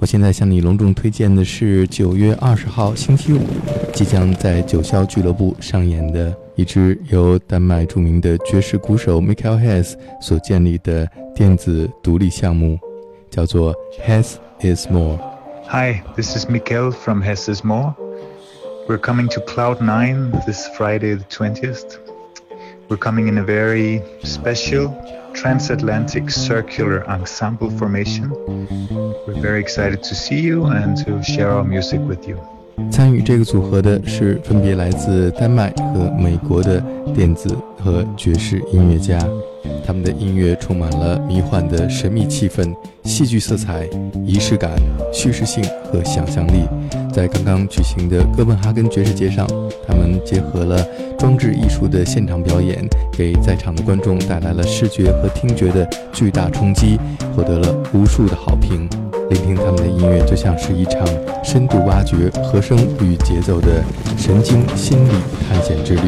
我现在向你隆重推荐的是九月二十号星期五即将在九霄俱乐部上演的一支由丹麦著名的爵士鼓手 Michael Hess 所建立的电子独立项目，叫做 Hess is More。Hi, this is Michael from Hess is More. We're coming to Cloud Nine this Friday the twentieth. We're coming in a very special transatlantic circular ensemble formation. We're very excited to see you and to share our music with you. 参与这个组合的是分别来自丹麦和美国的电子和爵士音乐家，他们的音乐充满了迷幻的神秘气氛、戏剧色彩、仪式感、叙事性和想象力。在刚刚举行的哥本哈根爵士节上，他们结合了装置艺术的现场表演，给在场的观众带来了视觉和听觉的巨大冲击，获得了无数的好评。聆听他们的音乐，就像是一场深度挖掘和声与节奏的神经心理探险之旅，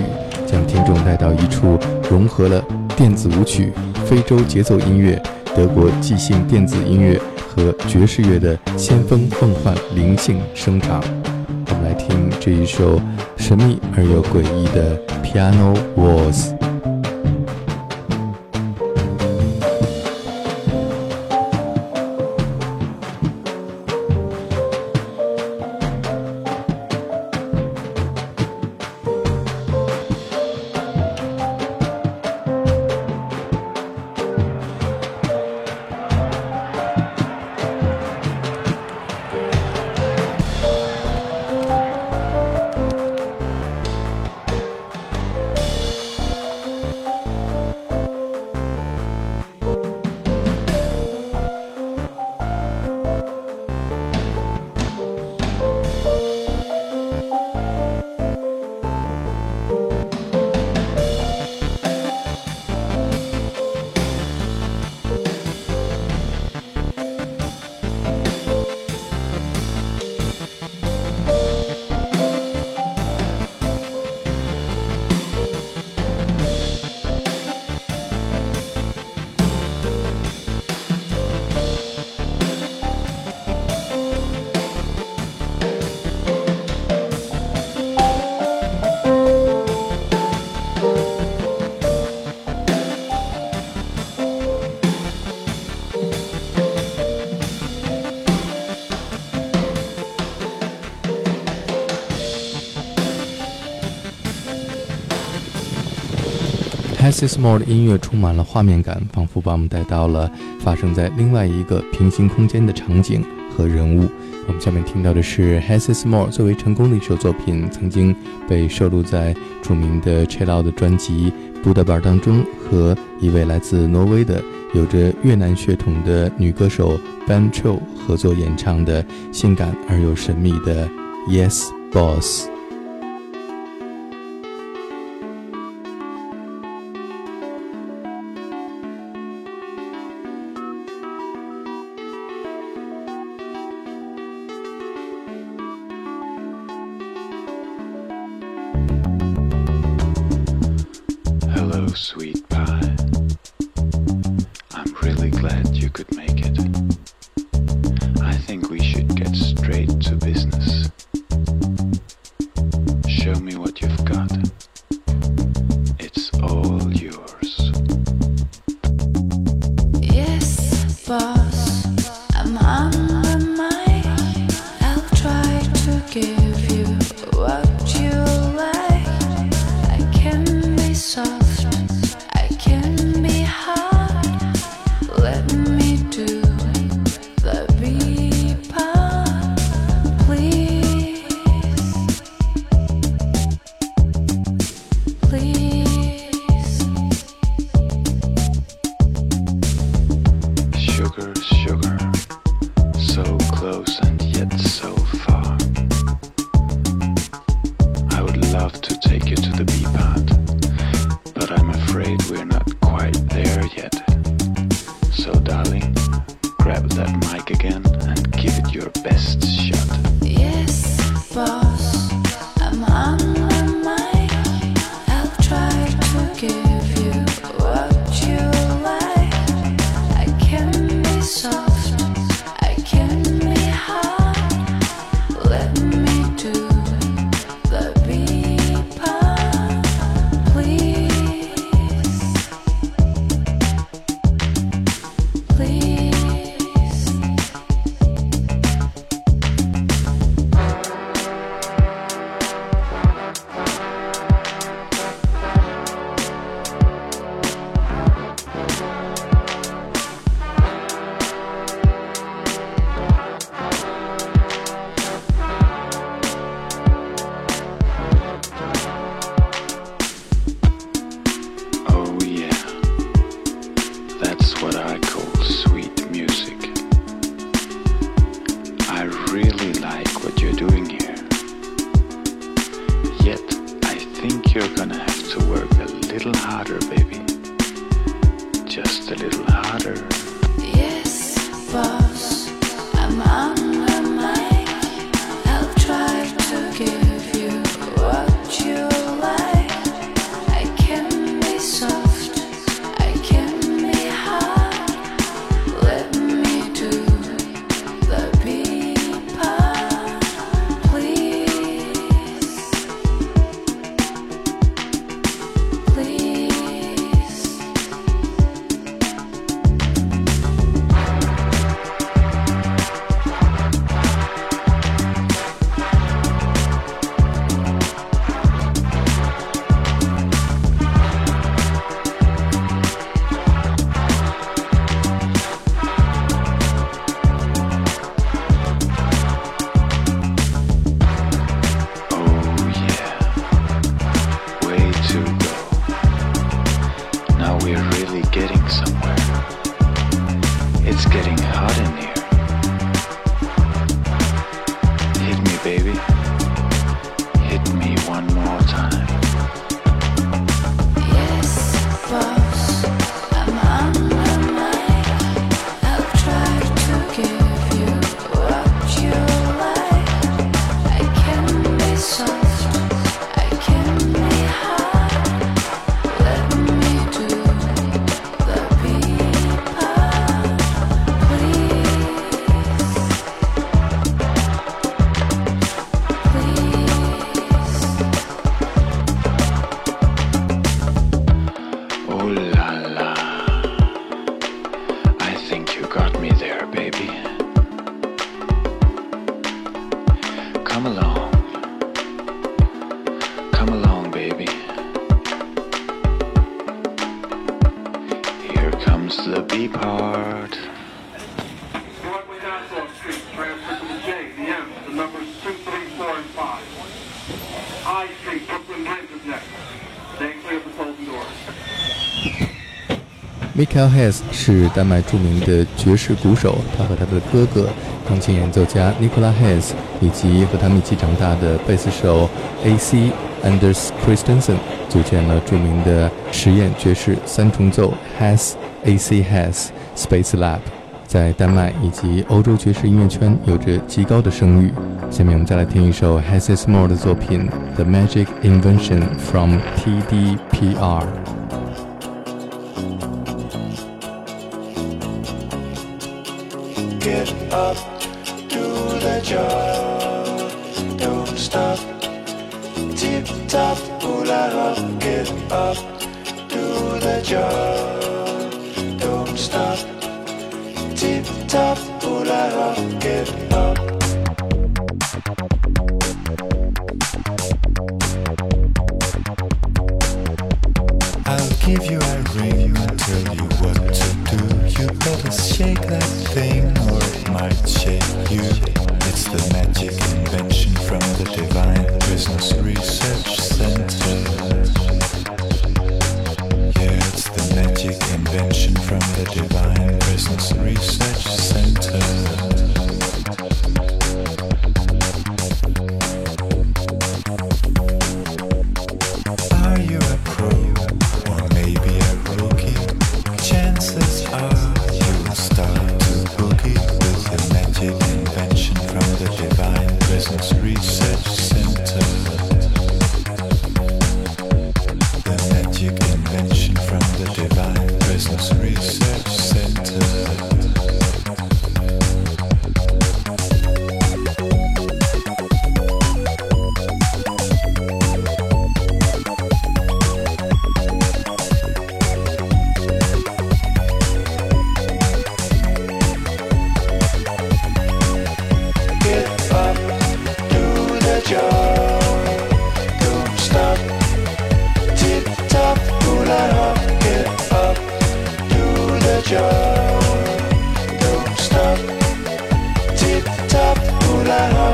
将听众带到一处融合了电子舞曲、非洲节奏音乐、德国即兴电子音乐和爵士乐的先锋梦幻灵性声场。我们来听这一首神秘而又诡异的 Piano Waltz。Hassis More 的音乐充满了画面感，仿佛把我们带到了发生在另外一个平行空间的场景和人物。我们下面听到的是 Hassis More 最为成功的一首作品，曾经被收录在著名的 Chillout 的专辑《布德巴》当中，和一位来自挪威的、有着越南血统的女歌手 Ban Cho 合作演唱的性感而又神秘的 Yes Boss。Sweet It's getting hot in here. The B part. Broadway Nassau Street, transfer to the J, the M, the numbers 2, 3, 4, and 5. I Street, Brooklyn Bridge is next. Stay clear of the folding doors. Michael Hess 是丹麦著名的爵士鼓手，他和他的哥哥、钢琴演奏家 Nicola Hess 以及和他们一起长大的贝斯手 A.C. Anders Christensen 组建了著名的实验爵士三重奏 Hess A.C. Hess Space Lab，在丹麦以及欧洲爵士音乐圈有着极高的声誉。下面我们再来听一首 Hess Moore 的作品《The Magic Invention from TDPR》。 Get up, do the job, don't stop. Tip top, hula hop, get up, do the job, top, I hope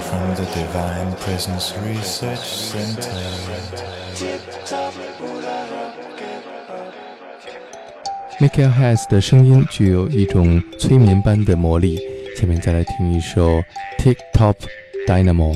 from the Divine Presence Research Center. make your heads 的声音具有一种催眠般的魔力。下面再来听一首《Tick Top Dynamo》。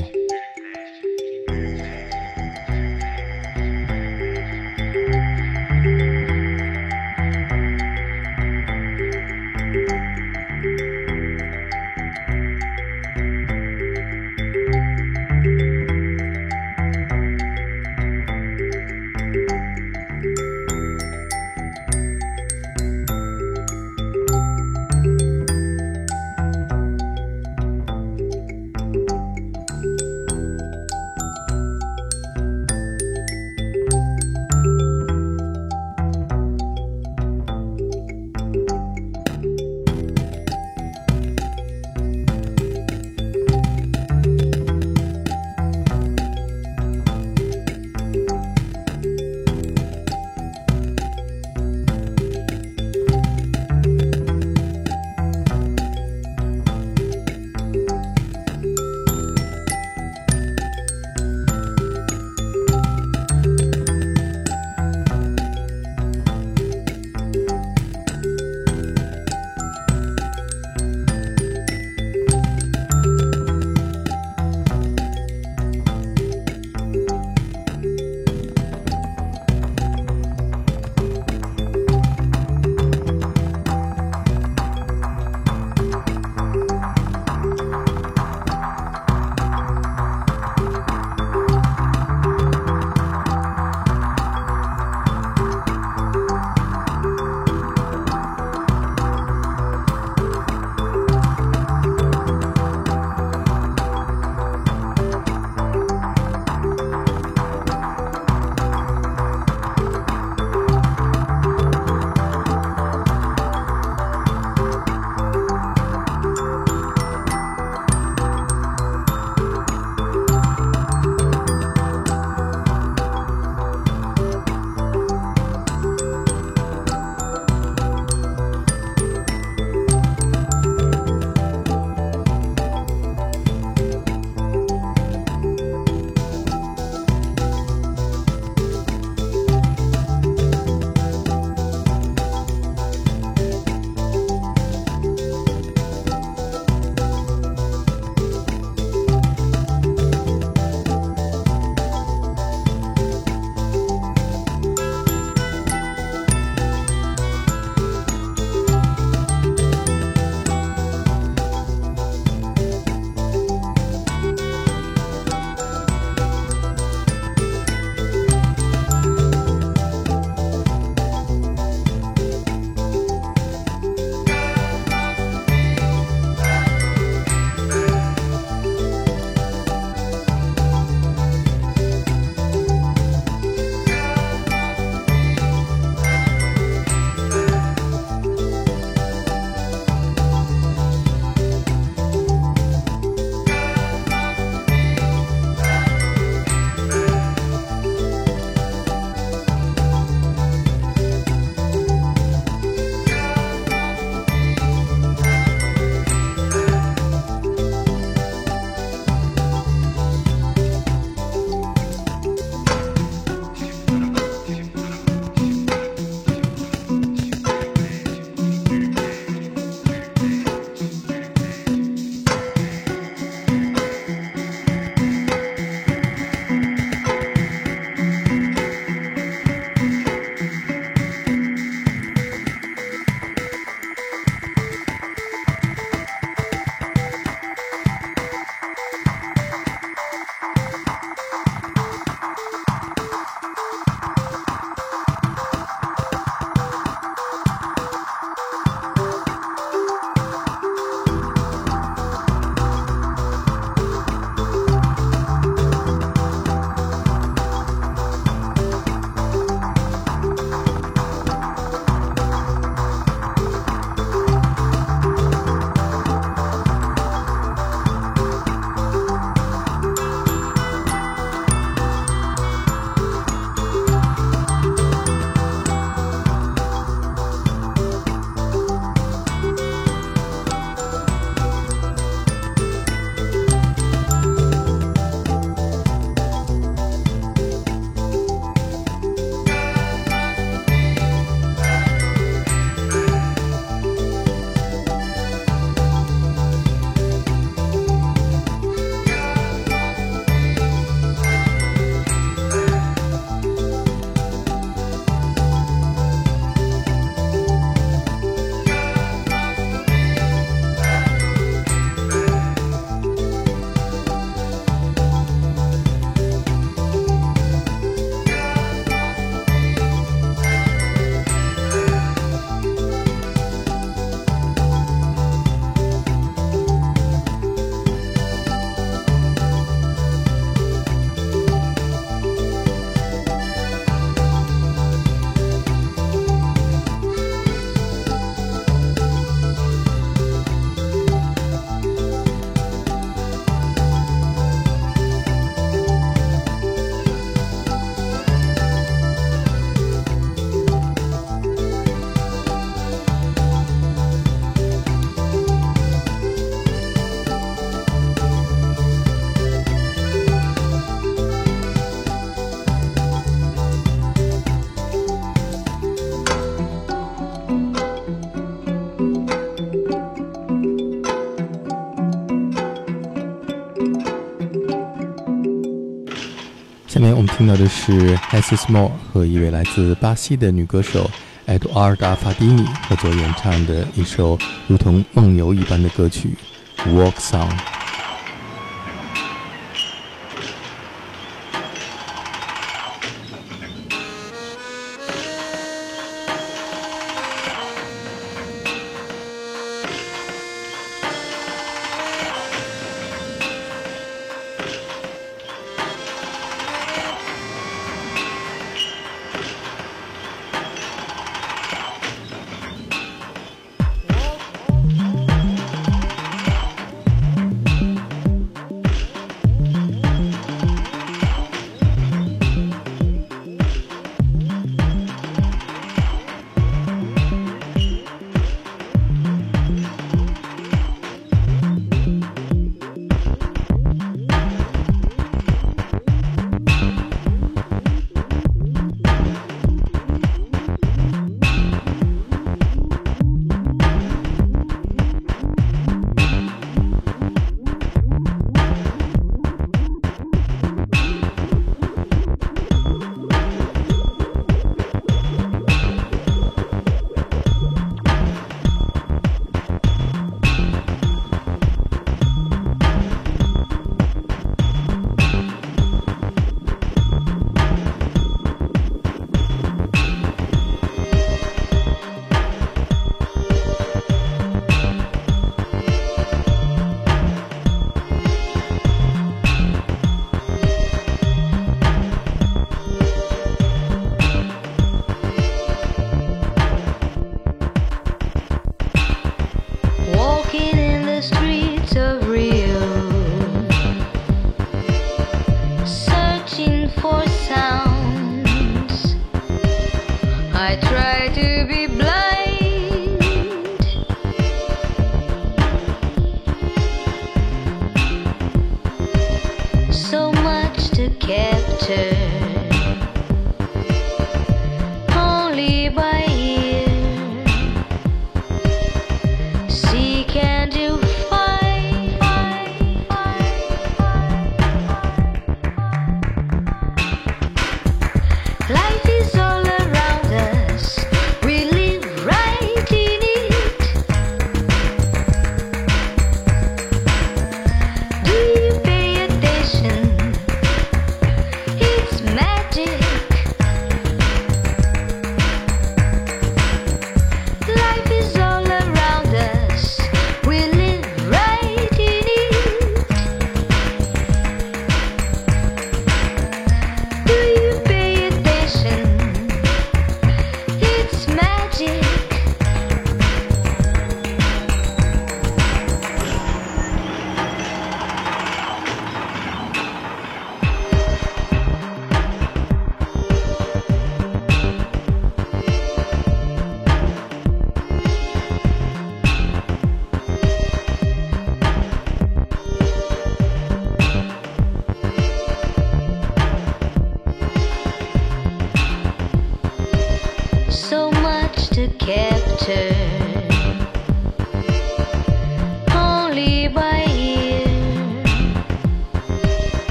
听到的是 S. s m o 和一位来自巴西的女歌手 Eduarda Fadini 合作演唱的一首如同梦游一般的歌曲《Walk Song》。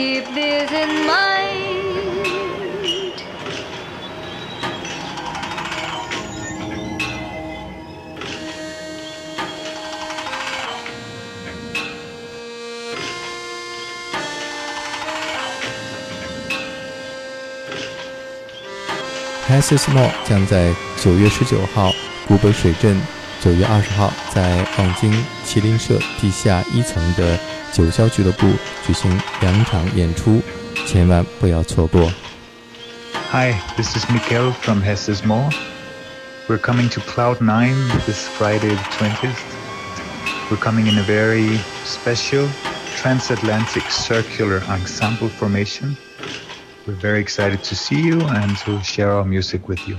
Keep this in mind. Hesses Mall 将在九月十九号古北水镇，九月二十号在望京麒麟社地下一层的九霄俱乐部举行两场演出，千万不要错过。 Hi, this is Mikkel from Hesses Mall. We're coming to Cloud9 this Friday the 20th. We're coming in a very special transatlantic circular ensemble formation. We're very excited to see you and to share our music with you.